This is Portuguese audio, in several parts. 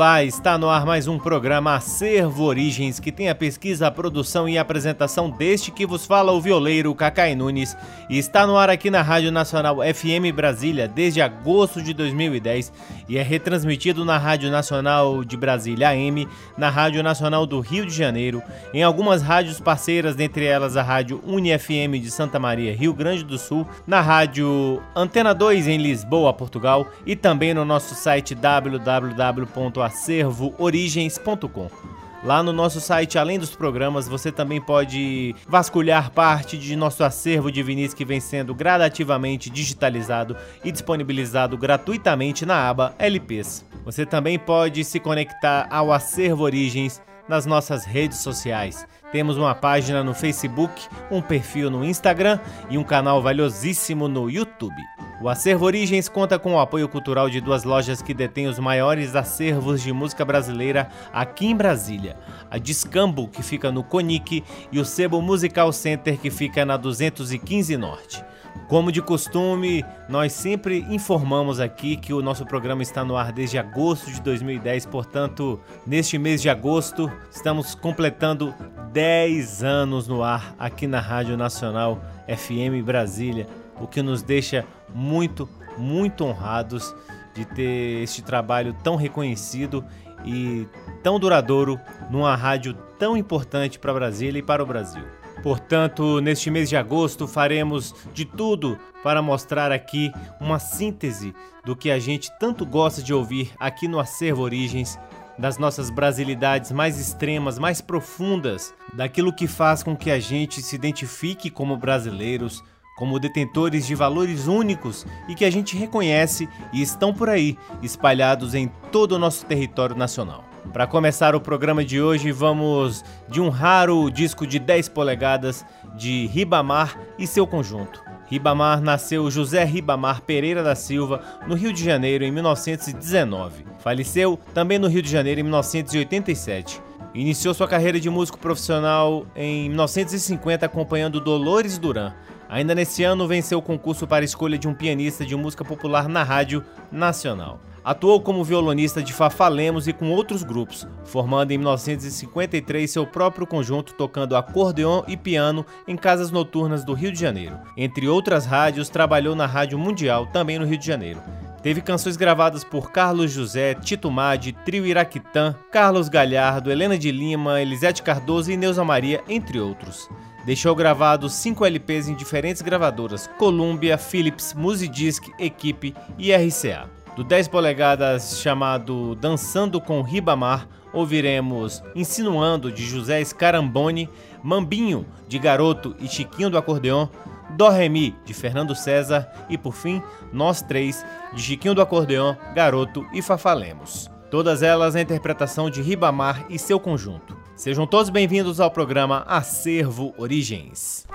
Olá, está no ar mais um programa Acervo Origens, que tem a pesquisa, a produção e a apresentação deste que vos fala o violeiro Cacai Nunes. E está no ar aqui na Rádio Nacional FM Brasília desde agosto de 2010 e é retransmitido na Rádio Nacional de Brasília AM, na Rádio Nacional do Rio de Janeiro, em algumas rádios parceiras, dentre elas a Rádio UniFM de Santa Maria, Rio Grande do Sul, na Rádio Antena 2 em Lisboa, Portugal e também no nosso site www acervoorigens.com. Lá no nosso site, além dos programas, você também pode vasculhar parte de nosso acervo de vinis que vem sendo gradativamente digitalizado e disponibilizado gratuitamente na aba LPs. Você também pode se conectar ao Acervo Origens nas nossas redes sociais. Temos uma página no Facebook, um perfil no Instagram e um canal valiosíssimo no YouTube. O Acervo Origens conta com o apoio cultural de duas lojas que detêm os maiores acervos de música brasileira aqui em Brasília: a Discambo, que fica no Conic, e o Sebo Musical Center, que fica na 215 Norte. Como de costume, nós sempre informamos aqui que o nosso programa está no ar desde agosto de 2010, portanto, neste mês de agosto, estamos completando 10 anos no ar aqui na Rádio Nacional FM Brasília, o que nos deixa muito, muito honrados de ter este trabalho tão reconhecido e tão duradouro numa rádio tão importante para Brasília e para o Brasil. Portanto, neste mês de agosto faremos de tudo para mostrar aqui uma síntese do que a gente tanto gosta de ouvir aqui no Acervo Origens, das nossas brasilidades mais extremas, mais profundas, daquilo que faz com que a gente se identifique como brasileiros, como detentores de valores únicos e que a gente reconhece e estão por aí, espalhados em todo o nosso território nacional. Para começar o programa de hoje, vamos de um raro disco de 10 polegadas de Ribamar e seu conjunto. Ribamar nasceu José Ribamar Pereira da Silva no Rio de Janeiro em 1919. Faleceu também no Rio de Janeiro em 1987. Iniciou sua carreira de músico profissional em 1950 acompanhando Dolores Duran. Ainda nesse ano, venceu o concurso para escolha de um pianista de música popular na Rádio Nacional. Atuou como violonista de Fafalemos e com outros grupos, formando em 1953 seu próprio conjunto tocando acordeon e piano em casas noturnas do Rio de Janeiro. Entre outras rádios, trabalhou na Rádio Mundial, também no Rio de Janeiro. Teve canções gravadas por Carlos José, Tito Madi, Trio Iraquitã, Carlos Galhardo, Helena de Lima, Elisete Cardoso e Neuza Maria, entre outros. Deixou gravados 5 LPs em diferentes gravadoras: Columbia, Philips, Musidisc, Equipe e RCA. Do 10 polegadas chamado Dançando com Ribamar, ouviremos Insinuando de José Scaramboni, Mambinho de Garoto e Chiquinho do Acordeon, Dó Remi de Fernando César e por fim Nós Três de Chiquinho do Acordeon, Garoto e Fafalemos. Todas elas a interpretação de Ribamar e seu conjunto. Sejam todos bem-vindos ao programa Acervo Origens.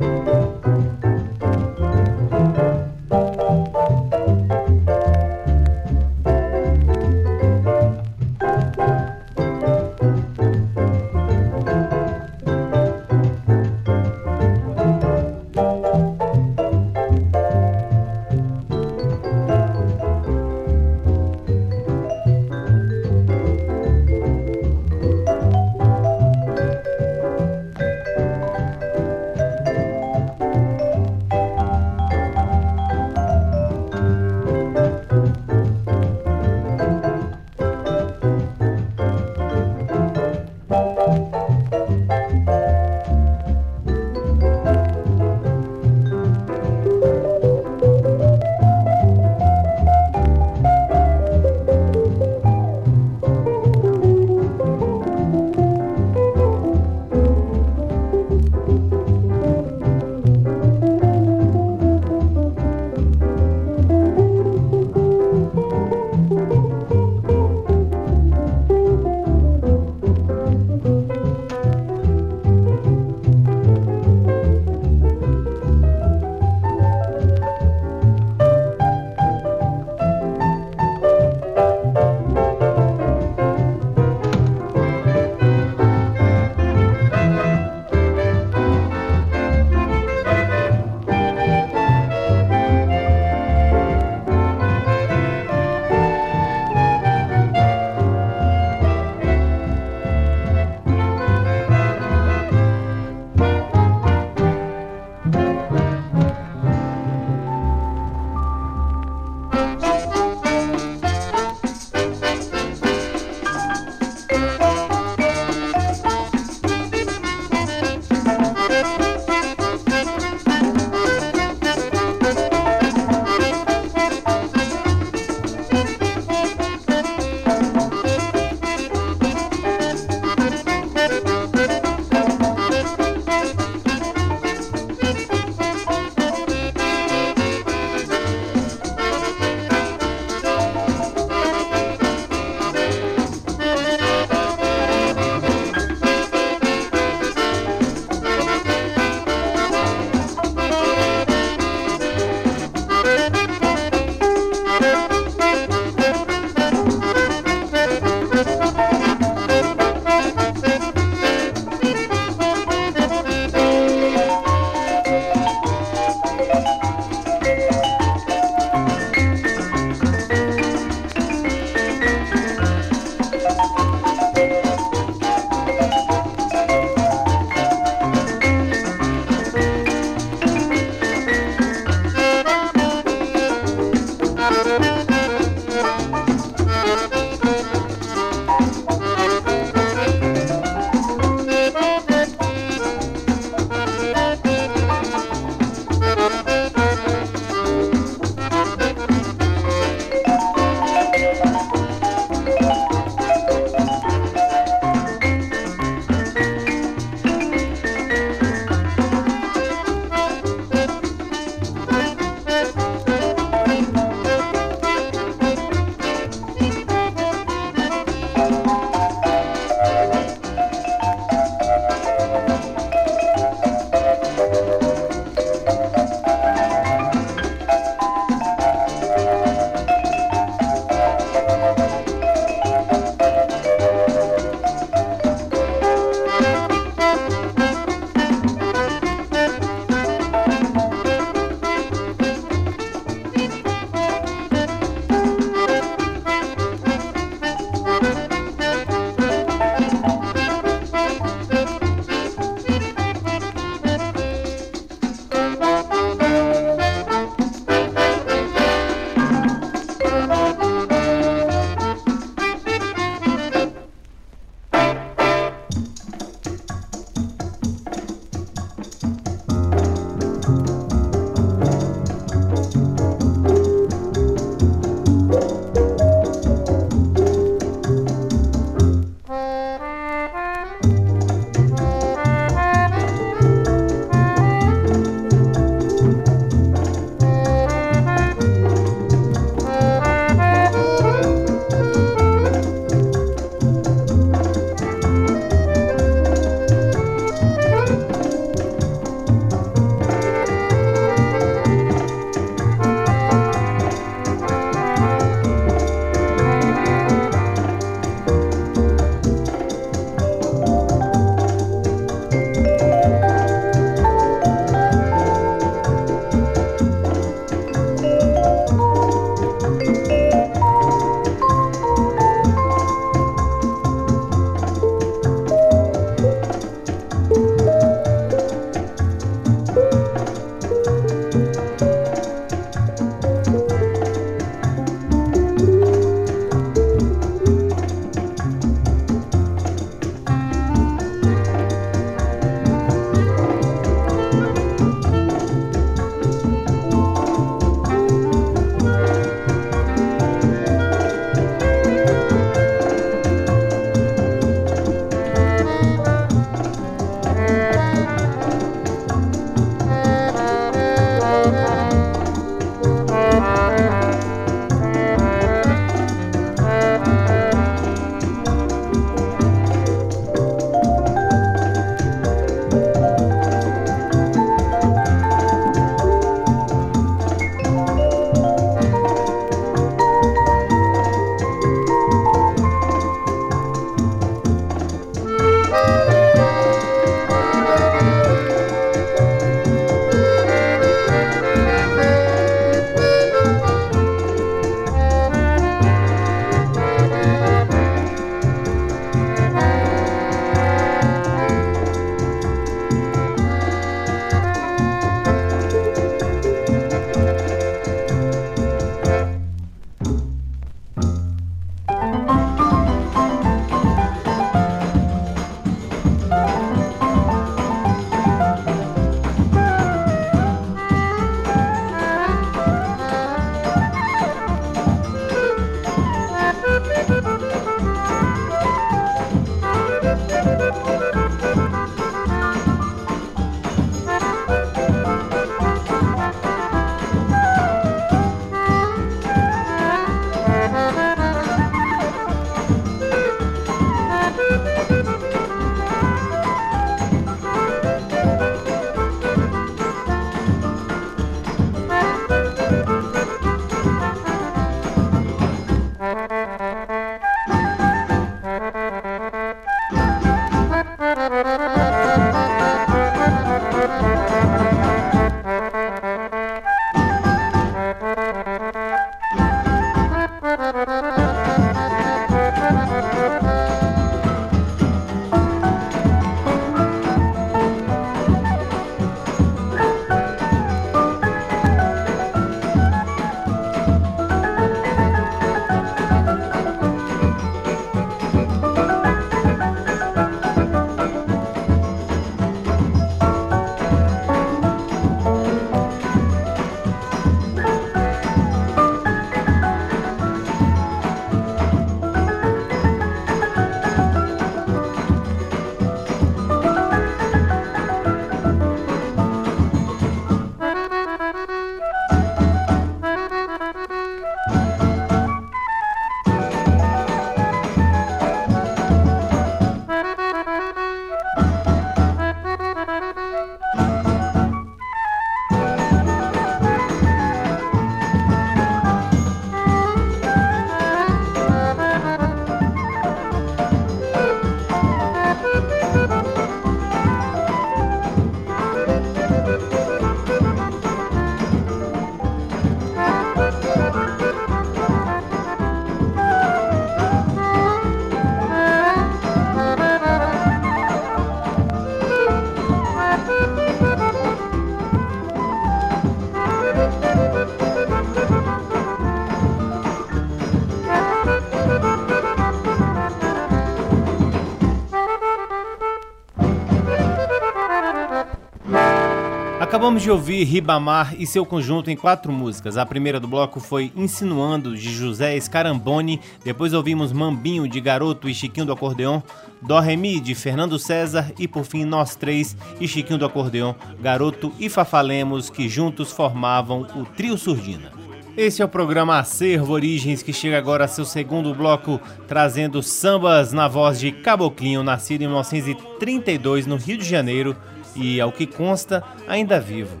Acabamos de ouvir Ribamar e seu conjunto em quatro músicas. A primeira do bloco foi Insinuando, de José Scaramboni. Depois ouvimos Mambinho, de Garoto e Chiquinho do Acordeon. Dó Remi, de Fernando César. E por fim, Nós Três e Chiquinho do Acordeon, Garoto e Fafalemos, que juntos formavam o Trio Surdina. Esse é o programa Acervo Origens, que chega agora a seu segundo bloco, trazendo sambas na voz de Caboclinho, nascido em 1932 no Rio de Janeiro e, ao que consta, ainda vivo.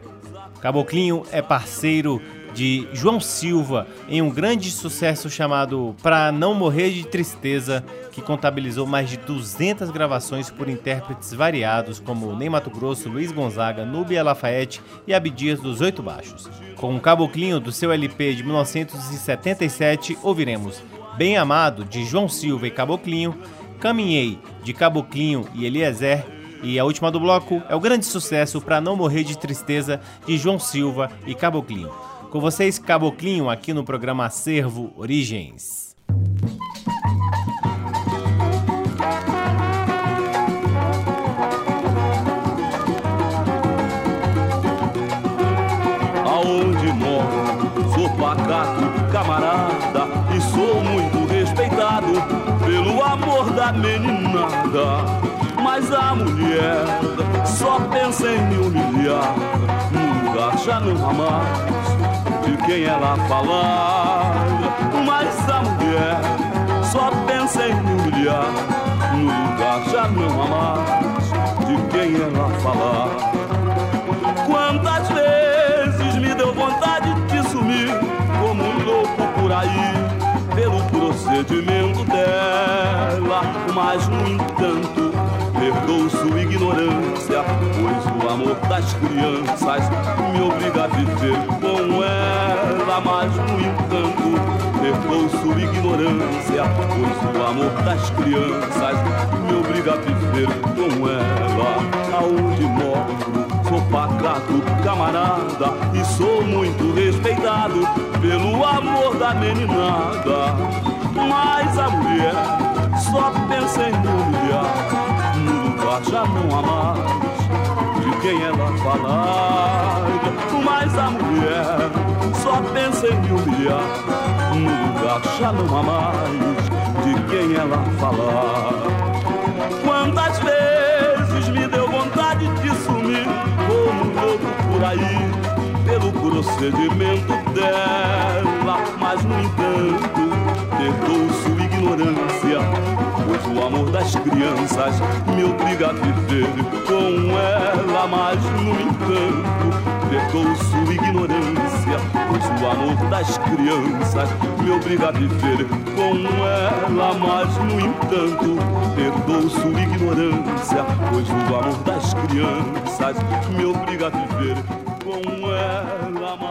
Caboclinho é parceiro de João Silva em um grande sucesso chamado Pra Não Morrer de Tristeza, que contabilizou mais de 200 gravações por intérpretes variados como Ney Mato Grosso, Luiz Gonzaga, Núbia Lafayette e Abdias dos Oito Baixos. Com Caboclinho do seu LP de 1977, ouviremos Bem Amado de João Silva e Caboclinho, Caminhei de Caboclinho e Eliezer e a última do bloco é o grande sucesso Pra Não Morrer de Tristeza de João Silva e Caboclinho. Com vocês, Caboclinho, aqui no programa Acervo Origens. Aonde moro, sou pacato, camarada e sou muito respeitado pelo amor da meninada mas a mulher só pensa em me humilhar. Lugar já não há mais de quem ela falar. Mas a mulher só pensa em me humilhar. Lugar já não há mais de quem ela falar. Quantas vezes me deu vontade de sumir como um louco por aí pelo procedimento dela, mas no entanto Perdoou sua ignorância, pois o amor das crianças me obriga a viver com ela. Mas, no entanto, perdoou sua ignorância, pois o amor das crianças me obriga a viver com ela. Aonde moro, sou pacato, camarada, e sou muito respeitado pelo amor da meninada. Mas a mulher só pensa em humilhar já não há mais de quem ela falar. Mas a mulher só pensa em me humilhar. No lugar já não há mais de quem ela falar. Quantas vezes me deu vontade de sumir como um louco por aí pelo procedimento dela, mas no entanto perdoou sua ignorância Pois o amor das crianças me obriga a viver com ela, mas no entanto perdoou sua ignorância. Pois o amor das crianças me obriga a viver com ela, mas no entanto perdoou sua ignorância. Pois o amor das crianças me obriga a viver com ela, mas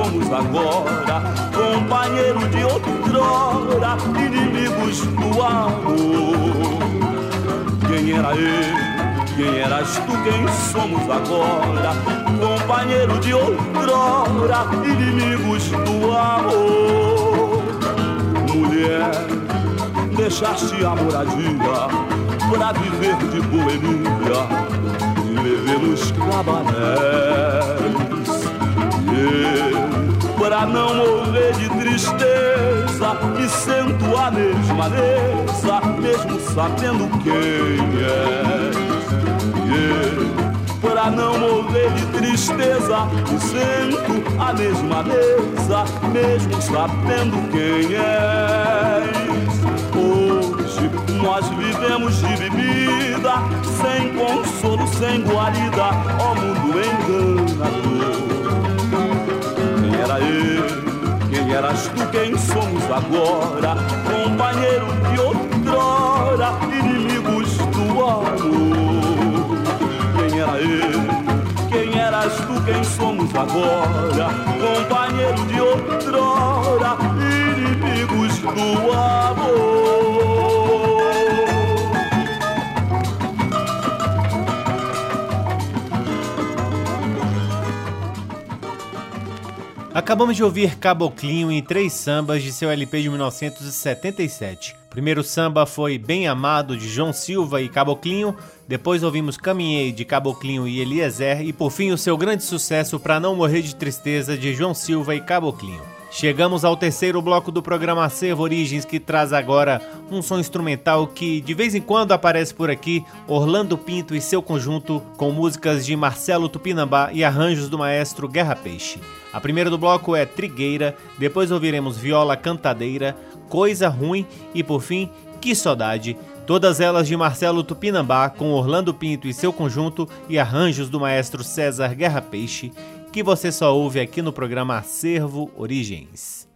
somos agora? Companheiro de outrora, inimigos do amor. Quem era eu? Quem eras tu, quem somos agora? Companheiro de outrora, inimigos do amor. Mulher, deixaste a moradia pra viver de boemia e nos Yeah. Pra não morrer de tristeza, me sento à mesma mesa, mesmo sabendo quem é yeah. Pra não morrer de tristeza, me sento à mesma mesa, mesmo sabendo quem és. Hoje nós vivemos de bebida, sem consolo, sem guarida, ó mundo enganador. Quem? Quem eras tu? Quem somos agora? Companheiro de outrora, inimigos do amor era eu? Quem eras tu? Quem somos agora? Companheiro de outrora, inimigos do amor. Acabamos de ouvir Caboclinho em três sambas de seu LP de 1977. O primeiro samba foi Bem Amado de João Silva e Caboclinho, depois ouvimos Caminhei de Caboclinho e Eliezer e por fim o seu grande sucesso Pra Não Morrer de Tristeza de João Silva e Caboclinho. Chegamos ao terceiro bloco do programa Acervo Origens, que traz agora um som instrumental que de vez em quando aparece por aqui, Orlando Pinto e seu conjunto, com músicas de Marcelo Tupinambá e arranjos do maestro Guerra Peixe. A primeira do bloco é Trigueira, depois ouviremos Viola Cantadeira, Coisa Ruim e por fim, Que Saudade, todas elas de Marcelo Tupinambá, com Orlando Pinto e seu conjunto e arranjos do maestro César Guerra Peixe que você só ouve aqui no programa Acervo Origens.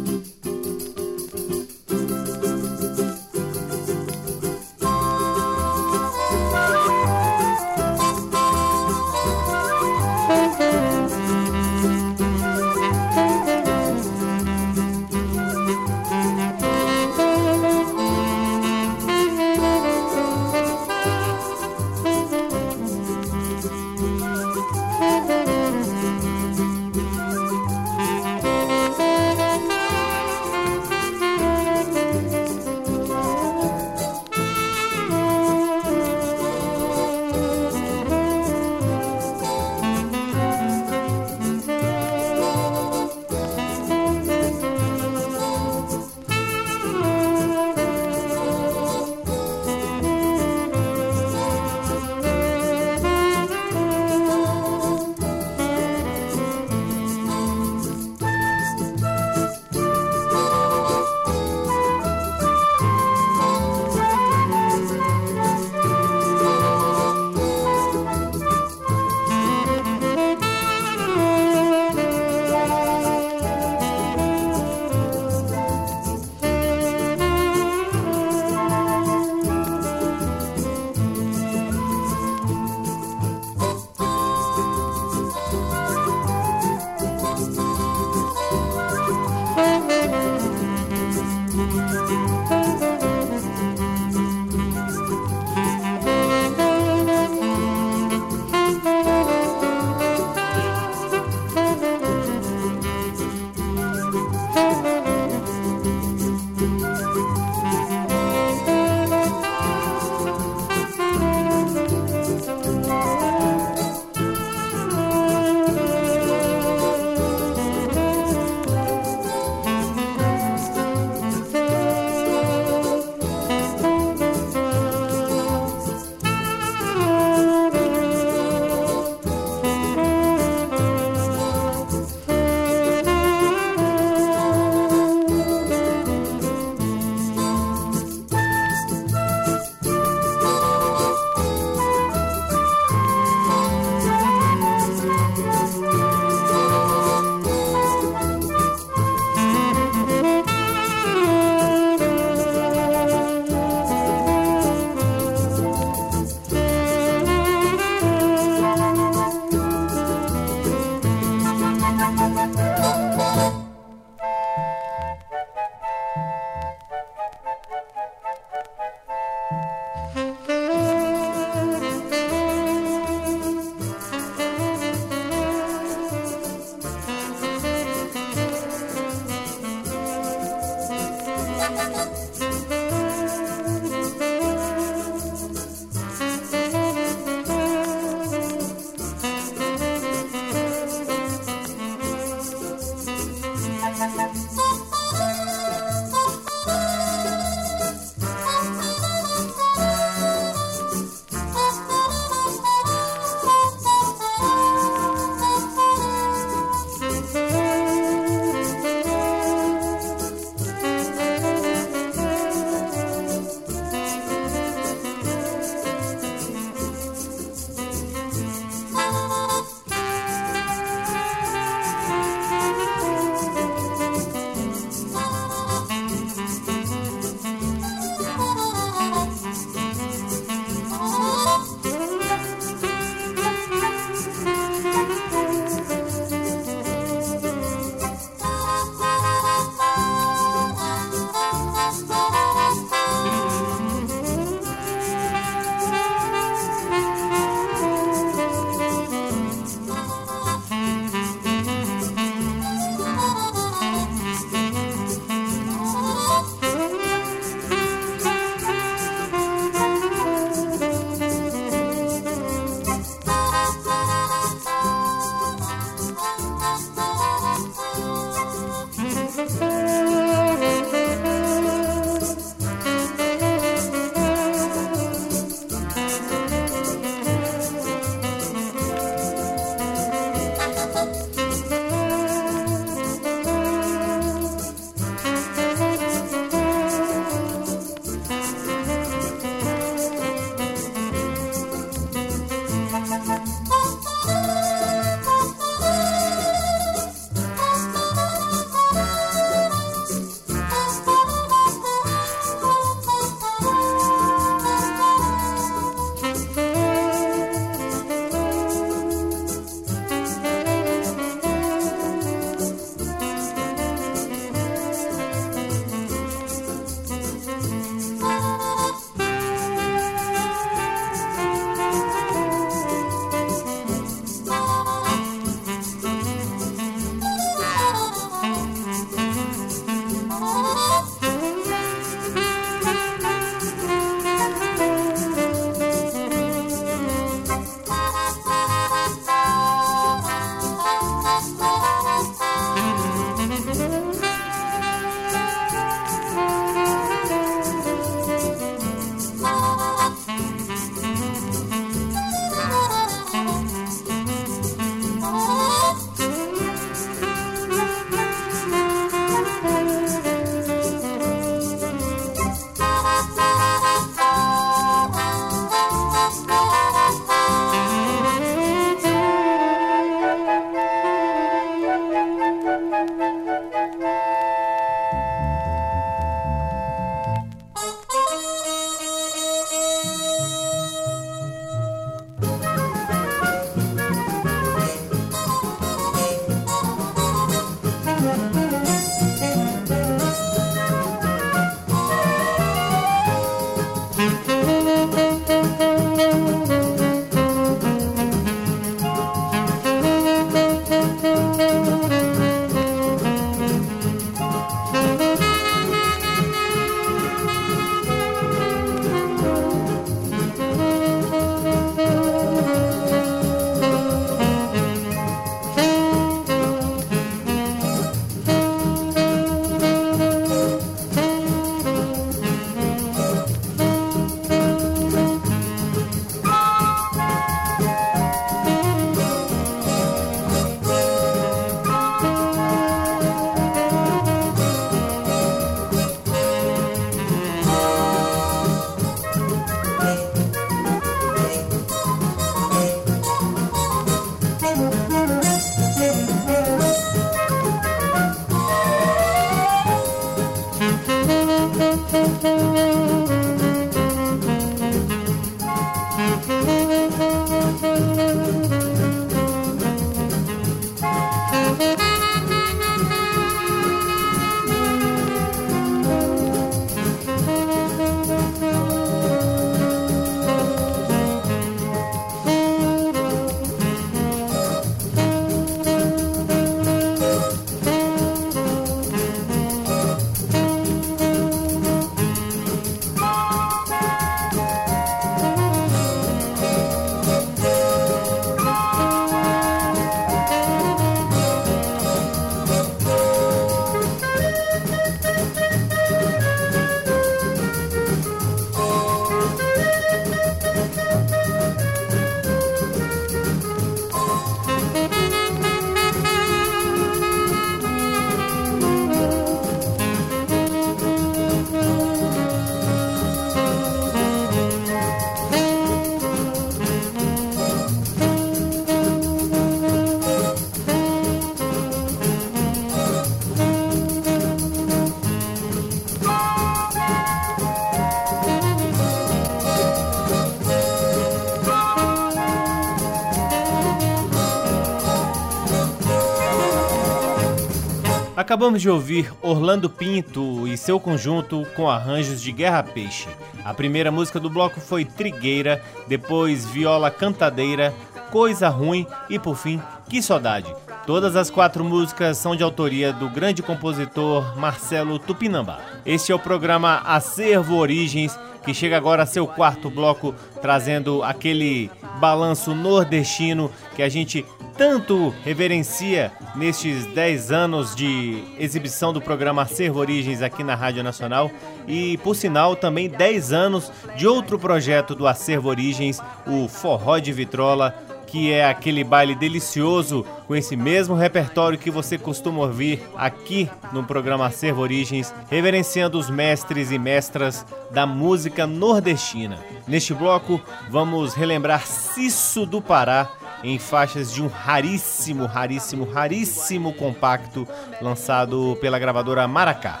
Acabamos de ouvir Orlando Pinto e seu conjunto com arranjos de Guerra Peixe. A primeira música do bloco foi Trigueira, depois Viola Cantadeira, Coisa Ruim e por fim Que Saudade. Todas as quatro músicas são de autoria do grande compositor Marcelo Tupinambá. Este é o programa Acervo Origens, que chega agora a seu quarto bloco, trazendo aquele balanço nordestino que a gente tanto reverencia nestes 10 anos de exibição do programa Acervo Origens aqui na Rádio Nacional e, por sinal, também 10 anos de outro projeto do Acervo Origens, o Forró de Vitrola, que é aquele baile delicioso com esse mesmo repertório que você costuma ouvir aqui no programa Acervo Origens, reverenciando os mestres e mestras da música nordestina. Neste bloco, vamos relembrar Cisso do Pará em faixas de um raríssimo, raríssimo, raríssimo compacto lançado pela gravadora Maracá.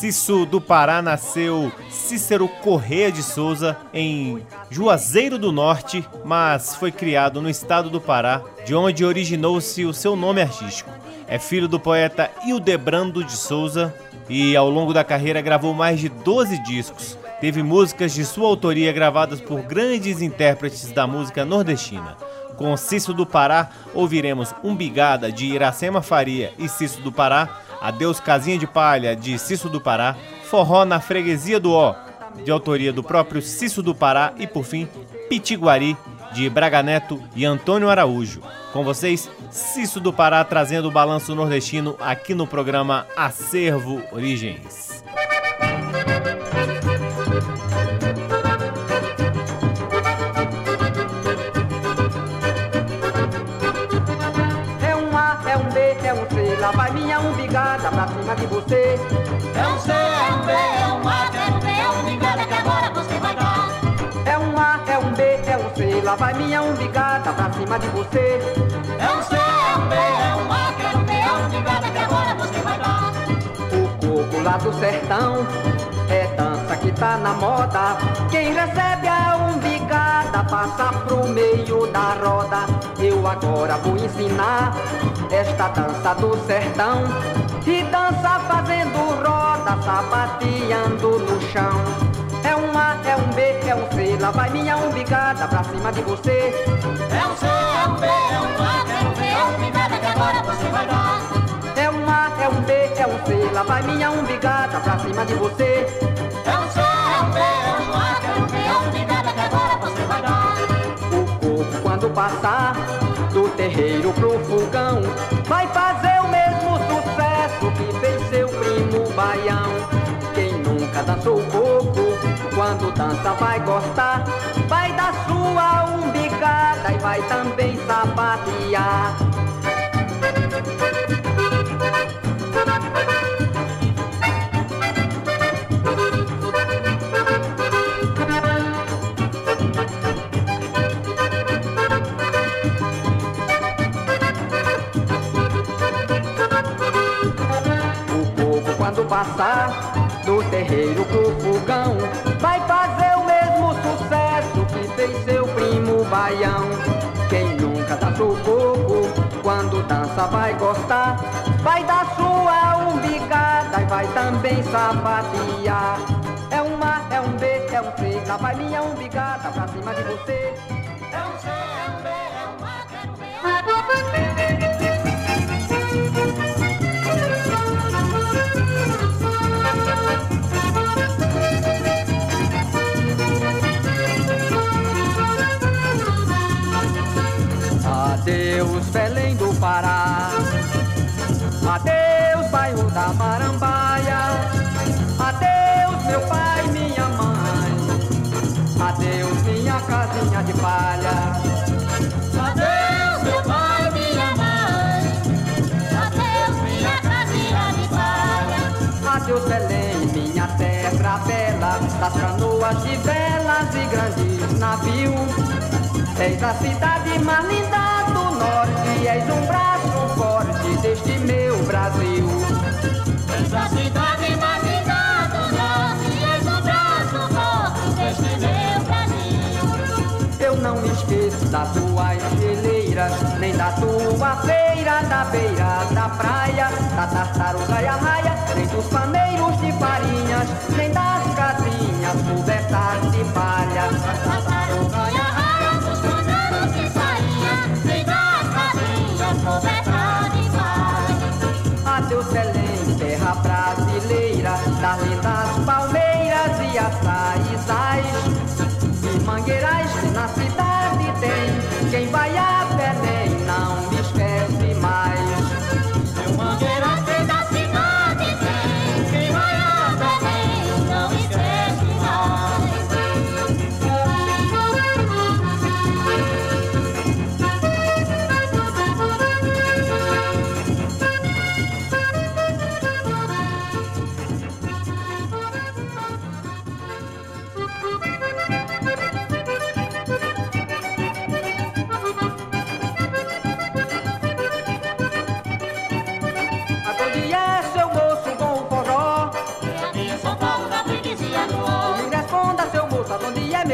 Cisso do Pará nasceu Cícero Correia de Souza em Juazeiro do Norte, mas foi criado no estado do Pará, de onde originou-se o seu nome artístico. É filho do poeta Hildebrando de Souza e ao longo da carreira gravou mais de 12 discos. Teve músicas de sua autoria gravadas por grandes intérpretes da música nordestina. Com Cício do Pará, ouviremos Umbigada de Iracema Faria e Cício do Pará, Adeus Casinha de Palha, de Cício do Pará, Forró na Freguesia do Ó, de autoria do próprio Cício do Pará e, por fim, Pitiguari, de Braga Neto e Antônio Araújo. Com vocês, Cício do Pará trazendo o balanço nordestino aqui no programa Acervo Origens. Lá vai minha umbigada pra cima de você. É um C, é um B, é um A, é um B, é um umbigada que agora você vai dar. É um A, é um B, é um C, lá vai minha umbigada pra cima de você. É um C, é um B, é um A, é um B, é um umbigada que agora você vai dar. O coco lá do sertão é dança que tá na moda. Quem recebe a umbigada passa pro meio da roda. Agora vou ensinar esta dança do sertão. E dança fazendo roda, sapateando no chão. É um A, é um B, é um C, lá vai minha umbigada pra cima de você. É um C, é um B, é um A, é um B, é um umbigada que agora você vai dar. É um A, é um B, é um C, lá vai minha umbigada pra cima de você. É um C, é um B, é um A, é um B, é um umbigada que agora você vai dar. O corpo quando passar terreiro pro fogão vai fazer o mesmo sucesso que fez seu primo baião. Quem nunca dançou coco, quando dança vai gostar, vai dar sua umbigada e vai também sapatear. Passar do terreiro pro fogão. Vai fazer o mesmo sucesso que fez seu primo baião. Quem nunca dançou coco, quando dança vai gostar. Vai dar sua umbigada e vai também sapatear. É um A, é um B, é um C, lá vai minha umbigada pra cima de você. Pará. Adeus, bairro da Marambaia. Adeus, meu pai, minha mãe. Adeus, minha casinha de palha. Adeus, meu pai, minha mãe. Adeus, minha casinha de palha. Adeus, Belém, minha terra bela. Das canoas de velas e grandes navios. És a cidade mais linda do norte, és um braço esqueço da tua geleia figueira, nem da tua feira, da beira da praia, da tartaruga e a raia, nem dos paneiros de farinhas, nem das casinhas cobertas de palha.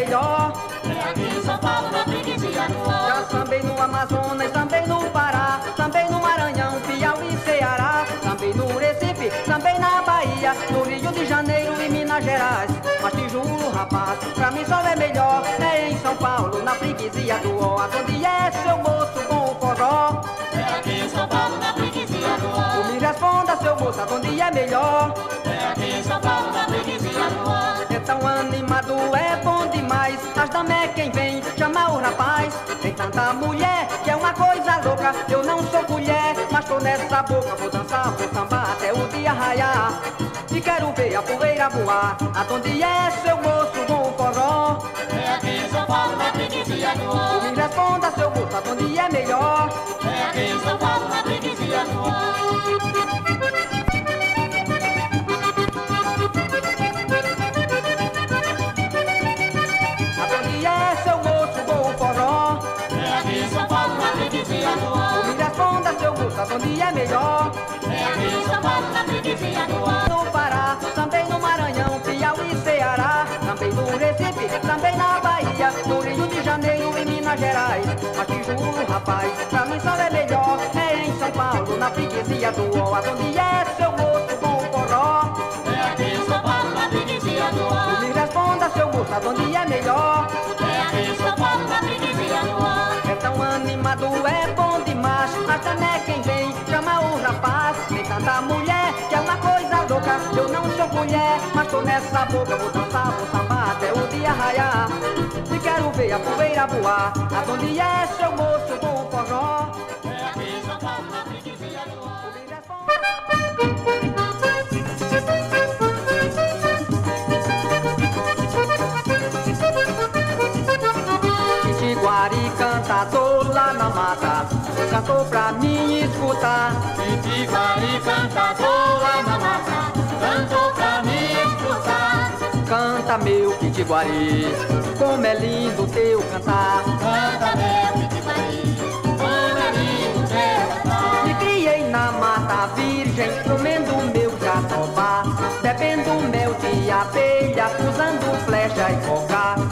Melhor? É aqui em São Paulo, na freguesia do. Já também no Amazonas, também no Pará, também no Maranhão, Piauí, Ceará, também no Recife, também na Bahia, no Rio de Janeiro e Minas Gerais. Mas te juro, rapaz, pra mim só é melhor, é em São Paulo, na freguesia do Ó. Aonde é seu moço com o forró? É aqui em São Paulo, na freguesia do Ó. Me responda, seu moço, aonde é melhor? É bom demais. As damas é quem vem chamar o rapaz. Tem tanta mulher que é uma coisa louca. Eu não sou mulher, mas tô nessa boca. Vou dançar, vou sambar até o dia raiar. E quero ver a poeira voar. Aonde é seu moço com o forró? É aqui em São Paulo, na freguesia do Ó. Me responda, seu moço, aonde é melhor? É aqui em São Paulo, na freguesia do Ó. Ó. no Pará, também no Maranhão, Piauí, Ceará, também no Recife, também na Bahia, no Rio de Janeiro e Minas Gerais. Mas te juro, rapaz, pra mim só é melhor, é em São Paulo, na freguesia do Ó, aonde é seu moço com o forró. É aqui em São Paulo, na freguesia do Ó. Me responda, seu moço, aonde é melhor. É aqui em São Paulo, na freguesia do Ó. É tão animado, é bom demais, mas também é quem vem chama o rapaz. Tem tanta mulher Eu não sou mulher, mas tô nessa boca. Vou dançar, vou sambar até o dia raiar. E quero ver a poeira voar. Aonde é seu moço com o forró? É do. Pitiguari cantador lá na mata Cantou pra mim escutar Pitiguari cantador lá na mata Cantou pra escutar. Canta meu Pitiguari Como é lindo teu cantar. Canta meu Pitiguari Como é lindo teu cantar. Me criei na mata virgem Comendo meu jatobá Bebendo mel de abelha Usando flecha e coca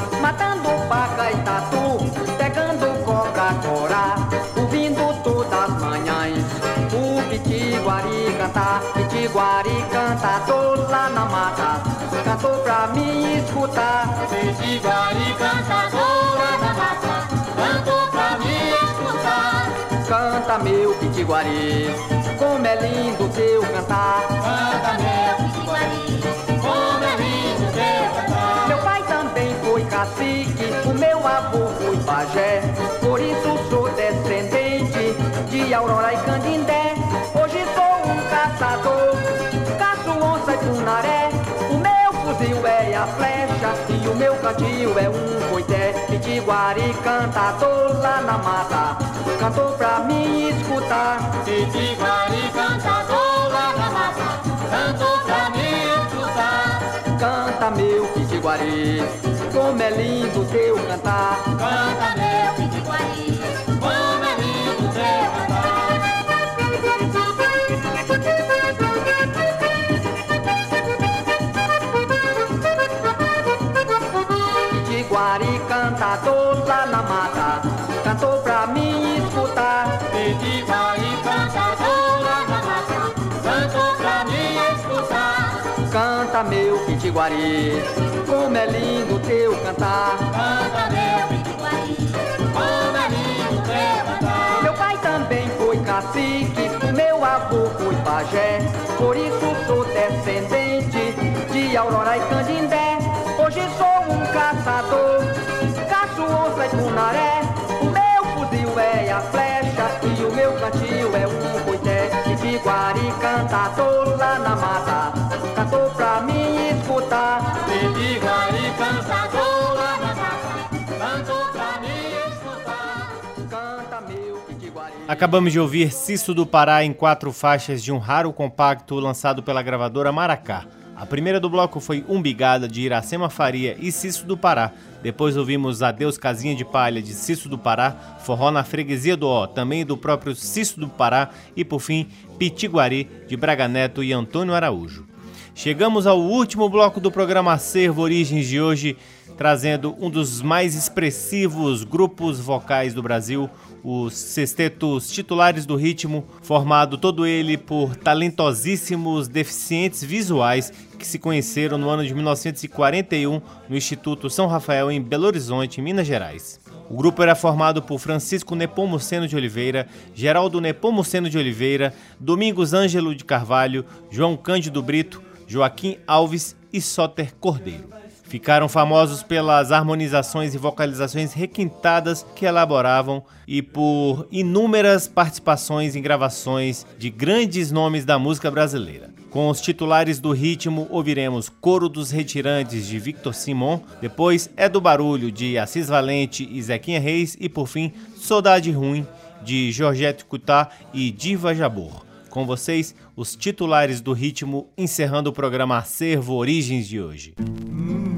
Pitiguari Como é lindo teu cantar Canta meu Pitiguari Como é lindo teu cantar Meu pai também foi cacique, o meu avô foi pajé. Por isso sou descendente de Aurora e Candindé. Hoje sou um caçador, caço onça e punaré. O meu fuzil é a flecha e o meu cantil é um coité. Pitiguari cantador lá na mata, cantou pra mim escutar. Pitiguari cantador lá mata Cantou pra mim escutar Canta meu Pitiguari, como é lindo teu cantar. Canta meu Pitiguari Aurora e Candindé. Hoje sou um caçador, caço onça e punaré. O meu fuzil é a flecha e o meu cantil é um coité. Pitiguari cantador lá na Acabamos de ouvir Cisso do Pará em quatro faixas de um raro compacto lançado pela gravadora Maracá. A primeira do bloco foi Umbigada de Iracema Faria e Cisso do Pará. Depois ouvimos Adeus Casinha de Palha de Cisso do Pará, Forró na Freguesia do Ó, também do próprio Cisso do Pará e por fim Pitiguari de Braga Neto e Antônio Araújo. Chegamos ao último bloco do programa Acervo Origens de hoje, trazendo um dos mais expressivos grupos vocais do Brasil, os sextetos titulares do ritmo, formado todo ele por talentosíssimos deficientes visuais que se conheceram no ano de 1941 no Instituto São Rafael em Belo Horizonte, Minas Gerais. O grupo era formado por Francisco Nepomuceno de Oliveira, Geraldo Nepomuceno de Oliveira, Domingos Ângelo de Carvalho, João Cândido Brito, Joaquim Alves e Soter Cordeiro. Ficaram famosos pelas harmonizações e vocalizações requintadas que elaboravam e por inúmeras participações em gravações de grandes nomes da música brasileira. Com os titulares do ritmo, ouviremos Coro dos Retirantes de Victor Simon, depois É do Barulho de Assis Valente e Zequinha Reis e por fim Saudade Ruim de Georgette Cutá e Diva Jabor. Com vocês, os titulares do ritmo, encerrando o programa Acervo Origens de hoje. Retirantes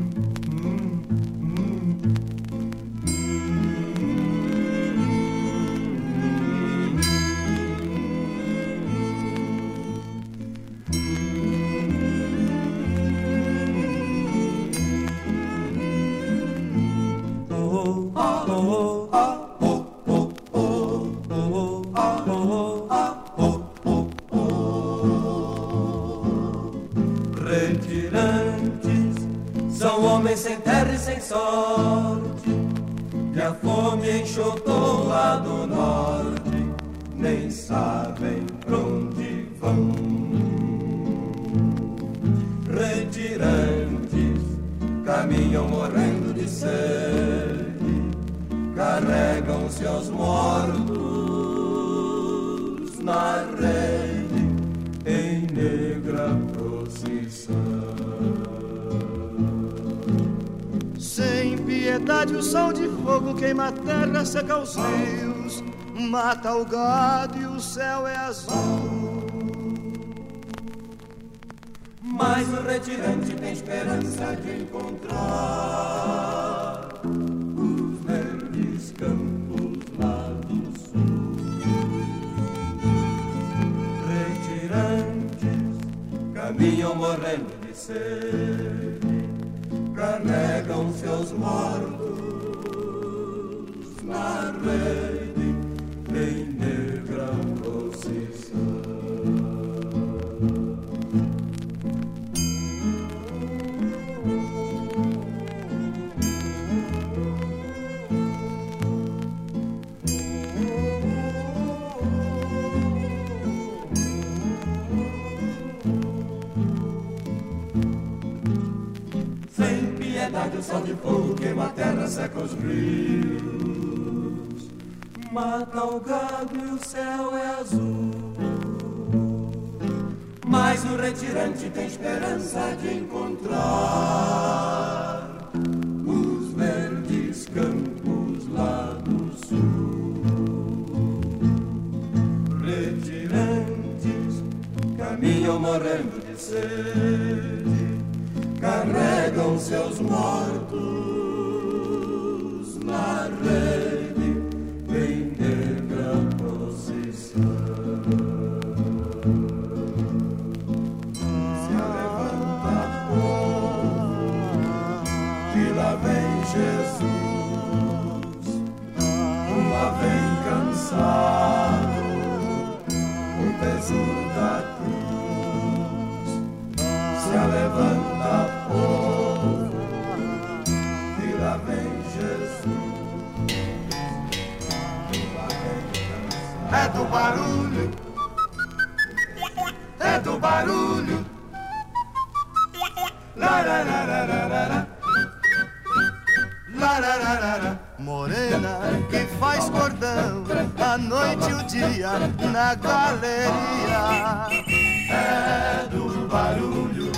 sem sorte, que a fome enxotou lá do norte, nem sabem pra onde vão. Retirantes caminham morrendo de sede, carregam seus mortos na rede piedade o sol de fogo queima a terra, seca os rios, mata o gado e o céu é azul. Mas o retirante tem esperança de encontrar os verdes campos lá do sul. Retirantes caminham morrendo de sede, carregam seus mortos na rede o sol de fogo queima a terra, seca os rios Mata o gado e o céu é azul. Mas o retirante tem esperança de encontrar Os verdes campos lá do sul. Retirantes caminham morrendo de sede carregam seus mortos na rede em negra procissão. Se levanta povo, que lá vem Jesus, uma vem cansado, o peso da cruz se levanta do barulho, é do barulho. La la la la la la la. La la la la la. Morena que faz cordão a noite e o dia na galeria. É do barulho,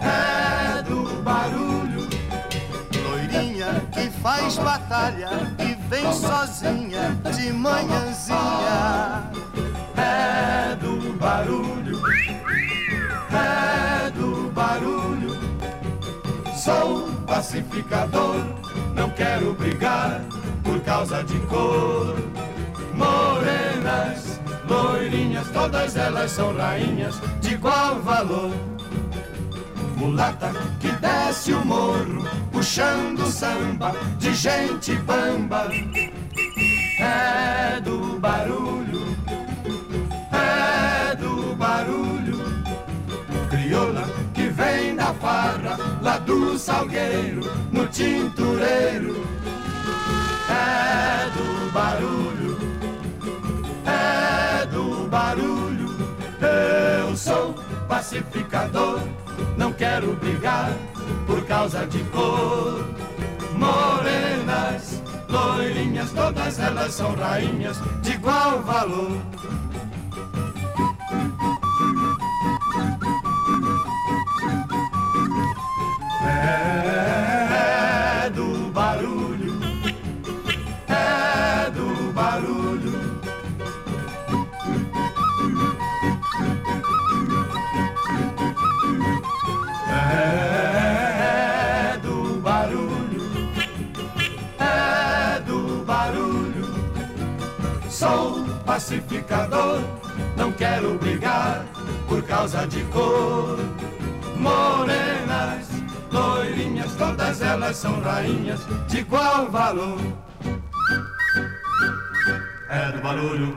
é do barulho. Loirinha que faz batalha vem sozinha de manhãzinha. É do barulho, é do barulho. Sou pacificador, não quero brigar por causa de cor. Morenas, loirinhas, todas elas são rainhas de igual valor. Mulata que desce o morro, puxando samba de gente bamba. É do barulho, é do barulho. Crioula que vem da farra, lá do salgueiro, no tintureiro. É do barulho, é do barulho. Eu sou pacificador, não quero brigar por causa de cor. Morenas, loirinhas, todas elas são rainhas de igual valor. São rainhas de igual valor. É do barulho.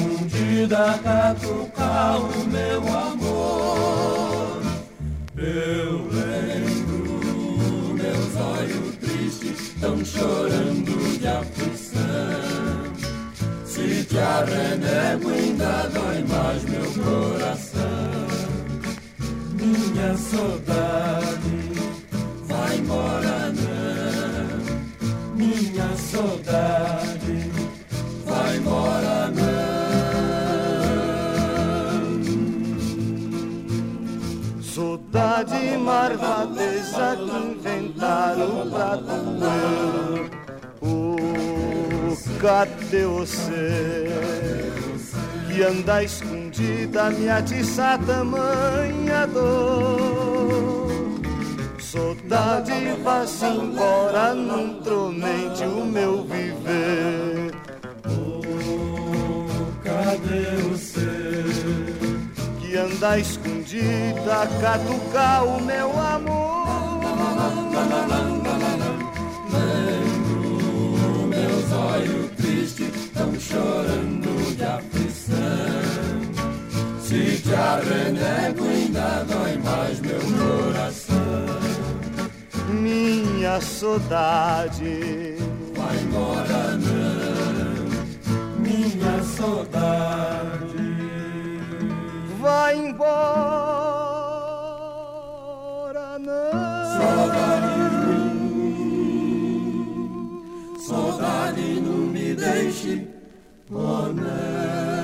Escondida, catucar o meu amor. Eu lembro, meus olhos tristes estão chorando de aflição. Se te arrenego, ainda dói mais meu coração. Minha saudade vai embora não. Minha saudade vai embora não. Saudade marvadeza que inventaram pra doer. Oh, cadê você? Que anda escondida, me atiça tamanha dor. Saudade vá-se embora, não tormente o meu viver. Oh, cadê você? Anda escondida, catucar o meu amor. Lembro, meus olhos tristes estão chorando de aflição. Se te arrenego, ainda dói mais meu coração. Minha saudade Vai embora não, minha saudade vai embora, não. Saudade ruim, saudade não me deixe, oh não,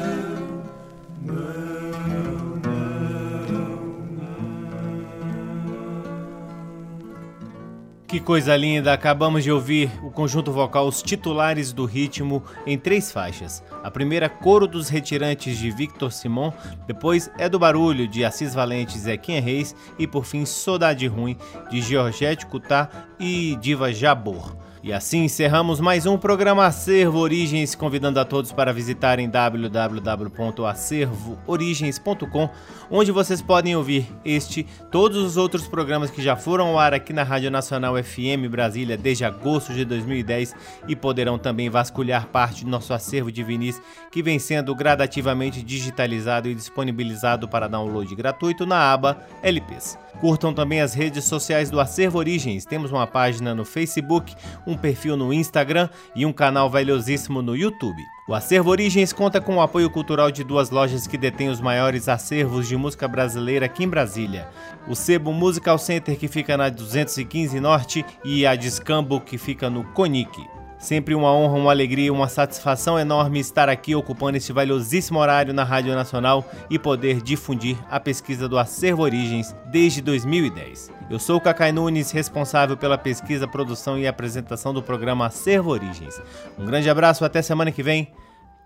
Que coisa linda! Acabamos de ouvir o conjunto vocal Os Titulares do Ritmo em três faixas. A primeira, Coro dos Retirantes de Victor Simon, depois É do Barulho de Assis Valente e Zequinha Reis e por fim Saudade Ruim de Georgette Cutá e Diva Jabor. E assim encerramos mais um programa Acervo Origens, convidando a todos para visitarem www.acervoorigens.com, onde vocês podem ouvir este, todos os outros programas que já foram ao ar aqui na Rádio Nacional FM Brasília desde agosto de 2010 e poderão também vasculhar parte do nosso acervo de vinis que vem sendo gradativamente digitalizado e disponibilizado para download gratuito na aba LPs. Curtam também as redes sociais do Acervo Origens. Temos uma página no Facebook, um perfil no Instagram e um canal valiosíssimo no YouTube. O Acervo Origens conta com o apoio cultural de duas lojas que detêm os maiores acervos de música brasileira aqui em Brasília. O Sebo Musical Center, que fica na 215 Norte, e a Discambo, que fica no Conic. Sempre uma honra, uma alegria, uma satisfação enorme estar aqui ocupando este valiosíssimo horário na Rádio Nacional e poder difundir a pesquisa do Acervo Origens desde 2010. Eu sou o Cacai Nunes, responsável pela pesquisa, produção e apresentação do programa Acervo Origens. Um grande abraço, até semana que vem.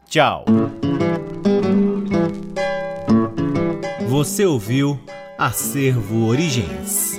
Tchau. Você ouviu Acervo Origens.